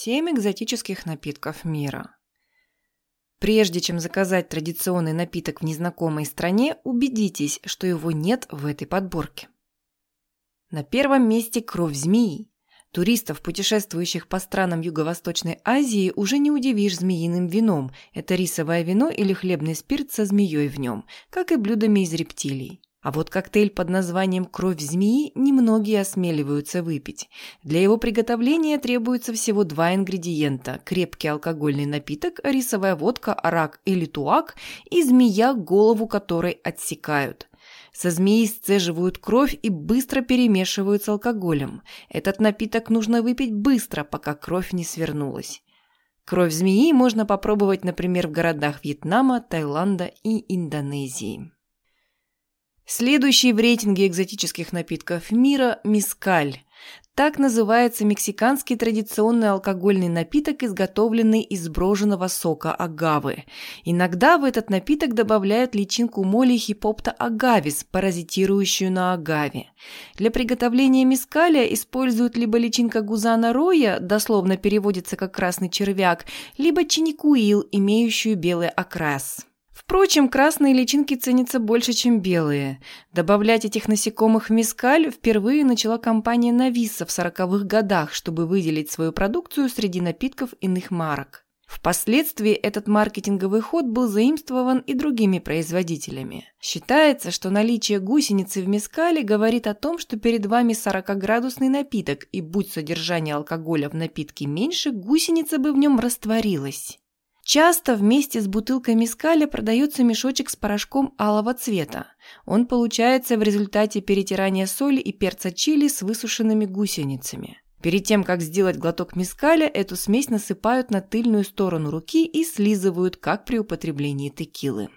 Семь экзотических напитков мира. Прежде чем заказать традиционный напиток в незнакомой стране, убедитесь, что его нет в этой подборке. На первом месте кровь змеи. Туристов, путешествующих по странам Юго-Восточной Азии, уже не удивишь змеиным вином. Это рисовое вино или хлебный спирт со змеей в нем, как и блюдами из рептилий. А вот коктейль под названием «Кровь змеи» немногие осмеливаются выпить. Для его приготовления требуется всего два ингредиента – крепкий алкогольный напиток, рисовая водка, арак или туак и змея, голову которой отсекают. Со змеи сцеживают кровь и быстро перемешивают с алкоголем. Этот напиток нужно выпить быстро, пока кровь не свернулась. Кровь змеи можно попробовать, например, в городах Вьетнама, Таиланда и Индонезии. Следующий в рейтинге экзотических напитков мира – мискаль. Так называется мексиканский традиционный алкогольный напиток, изготовленный из броженного сока агавы. Иногда в этот напиток добавляют личинку моли хипопта агавис, паразитирующую на агаве. Для приготовления мискаля используют либо личинка гузана роя, дословно переводится как красный червяк, либо чиникуил, имеющую белый окрас. Впрочем, красные личинки ценятся больше, чем белые. Добавлять этих насекомых в мискаль впервые начала компания Нависа в 40-х годах, чтобы выделить свою продукцию среди напитков иных марок. Впоследствии этот маркетинговый ход был заимствован и другими производителями. Считается, что наличие гусеницы в мискале говорит о том, что перед вами 40-градусный напиток, и будь содержание алкоголя в напитке меньше, гусеница бы в нем растворилась. Часто вместе с бутылкой мискаля продается мешочек с порошком алого цвета. Он получается в результате перетирания соли и перца чили с высушенными гусеницами. Перед тем, как сделать глоток мискаля, эту смесь насыпают на тыльную сторону руки и слизывают, как при употреблении текилы.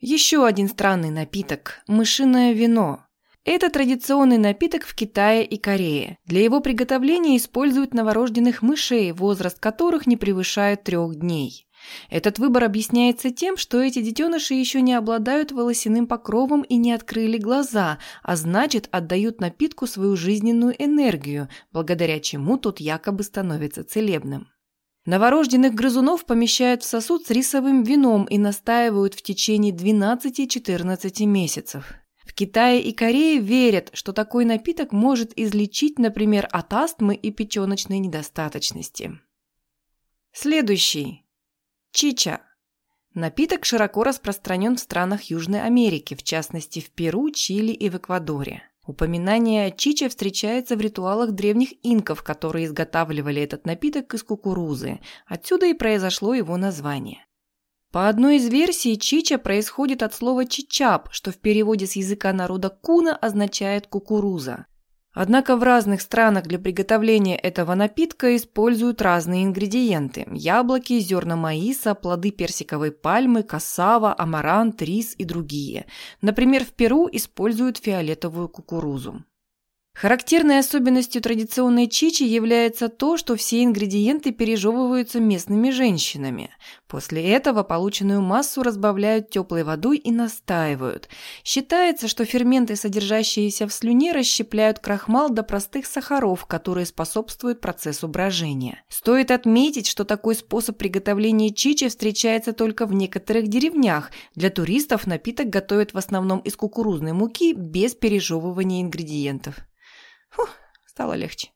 Еще один странный напиток – мышиное вино. Это традиционный напиток в Китае и Корее. Для его приготовления используют новорожденных мышей, возраст которых не превышает трех дней. Этот выбор объясняется тем, что эти детеныши еще не обладают волосяным покровом и не открыли глаза, а значит отдают напитку свою жизненную энергию, благодаря чему тот якобы становится целебным. Новорожденных грызунов помещают в сосуд с рисовым вином и настаивают в течение 12-14 месяцев. В Китае и Корее верят, что такой напиток может излечить, например, от астмы и печеночной недостаточности. Следующий. Чича. Напиток широко распространен в странах Южной Америки, в частности в Перу, Чили и в Эквадоре. Упоминание о чиче встречается в ритуалах древних инков, которые изготавливали этот напиток из кукурузы. Отсюда и произошло его название. По одной из версий, чича происходит от слова чичап, что в переводе с языка народа куна означает кукуруза. Однако в разных странах для приготовления этого напитка используют разные ингредиенты – яблоки, зерна маиса, плоды персиковой пальмы, кассава, амарант, рис и другие. Например, в Перу используют фиолетовую кукурузу. Характерной особенностью традиционной чичи является то, что все ингредиенты пережевываются местными женщинами. После этого полученную массу разбавляют теплой водой и настаивают. Считается, что ферменты, содержащиеся в слюне, расщепляют крахмал до простых сахаров, которые способствуют процессу брожения. Стоит отметить, что такой способ приготовления чичи встречается только в некоторых деревнях. Для туристов напиток готовят в основном из кукурузной муки без пережевывания ингредиентов. Фух, стало легче.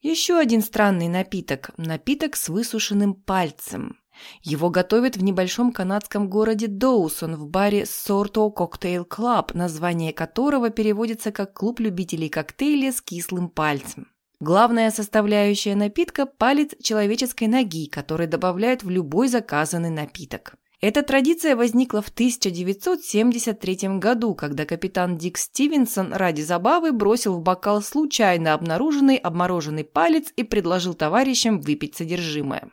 Еще один странный напиток – напиток с высушенным пальцем. Его готовят в небольшом канадском городе Доусон в баре Sorto Cocktail Club, название которого переводится как «клуб любителей коктейля с кислым пальцем». Главная составляющая напитка – палец человеческой ноги, который добавляют в любой заказанный напиток. Эта традиция возникла в 1973 году, когда капитан Дик Стивенсон ради забавы бросил в бокал случайно обнаруженный обмороженный палец и предложил товарищам выпить содержимое.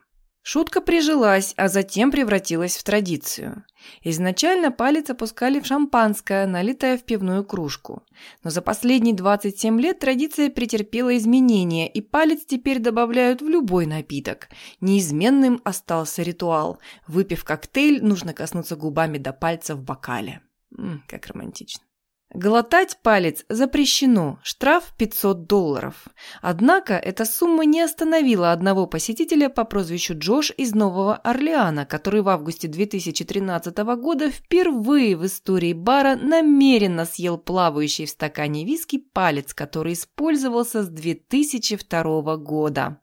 Шутка прижилась, а затем превратилась в традицию. Изначально палец опускали в шампанское, налитое в пивную кружку. Но за последние 27 лет традиция претерпела изменения, и палец теперь добавляют в любой напиток. Неизменным остался ритуал. Выпив коктейль, нужно коснуться губами до пальца в бокале. М, как романтично. Глотать палец запрещено, штраф 500 долларов. Однако эта сумма не остановила одного посетителя по прозвищу Джош из Нового Орлеана, который в августе 2013 года впервые в истории бара намеренно съел плавающий в стакане виски палец, который использовался с 2002 года.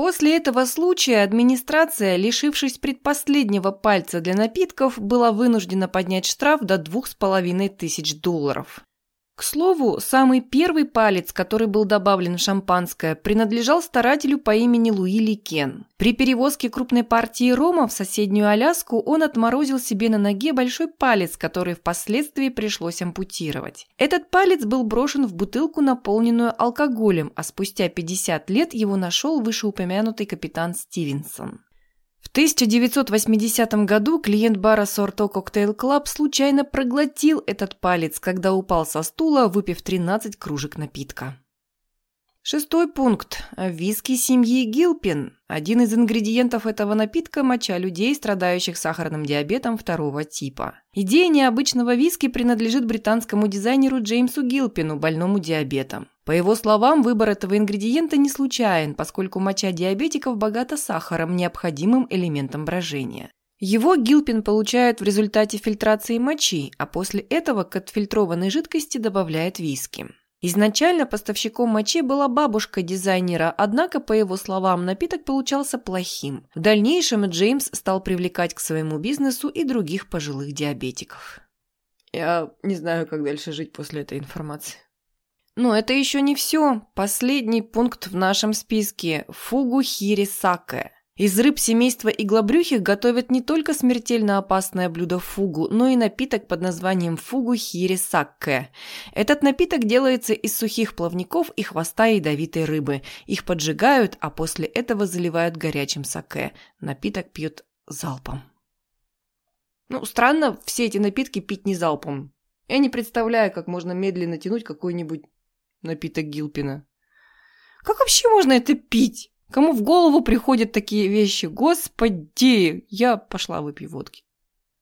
После этого случая администрация, лишившись предпоследнего пальца для напитков, была вынуждена поднять штраф до двух с половиной тысяч долларов. К слову, самый первый палец, который был добавлен в шампанское, принадлежал старателю по имени Луи Ликен. При перевозке крупной партии рома в соседнюю Аляску он отморозил себе на ноге большой палец, который впоследствии пришлось ампутировать. Этот палец был брошен в бутылку, наполненную алкоголем, а спустя 50 лет его нашел вышеупомянутый капитан Стивенсон. В 1980 году клиент бара Sourtoe Cocktail Club случайно проглотил этот палец, когда упал со стула, выпив 13 кружек напитка. Шестой пункт. Виски семьи Гилпин. Один из ингредиентов этого напитка – моча людей, страдающих сахарным диабетом второго типа. Идея необычного виски принадлежит британскому дизайнеру Джеймсу Гилпину, больному диабетом. По его словам, выбор этого ингредиента не случайен, поскольку моча диабетиков богата сахаром, необходимым элементом брожения. Его Гилпин получает в результате фильтрации мочи, а после этого к отфильтрованной жидкости добавляет виски. Изначально поставщиком мочи была бабушка дизайнера, однако, по его словам, напиток получался плохим. В дальнейшем Джеймс стал привлекать к своему бизнесу и других пожилых диабетиков. Я не знаю, как дальше жить после этой информации. Но это еще не все. Последний пункт в нашем списке – фугу хири саке. Из рыб семейства иглобрюхих готовят не только смертельно опасное блюдо фугу, но и напиток под названием фугу хири сакке. Этот напиток делается из сухих плавников и хвоста ядовитой рыбы. Их поджигают, а после этого заливают горячим саке. Напиток пьют залпом. Ну, странно все эти напитки пить не залпом. Я не представляю, как можно медленно тянуть какой-нибудь напиток Гилпина. Как вообще можно это пить? Кому в голову приходят такие вещи? Господи, я пошла выпью водки.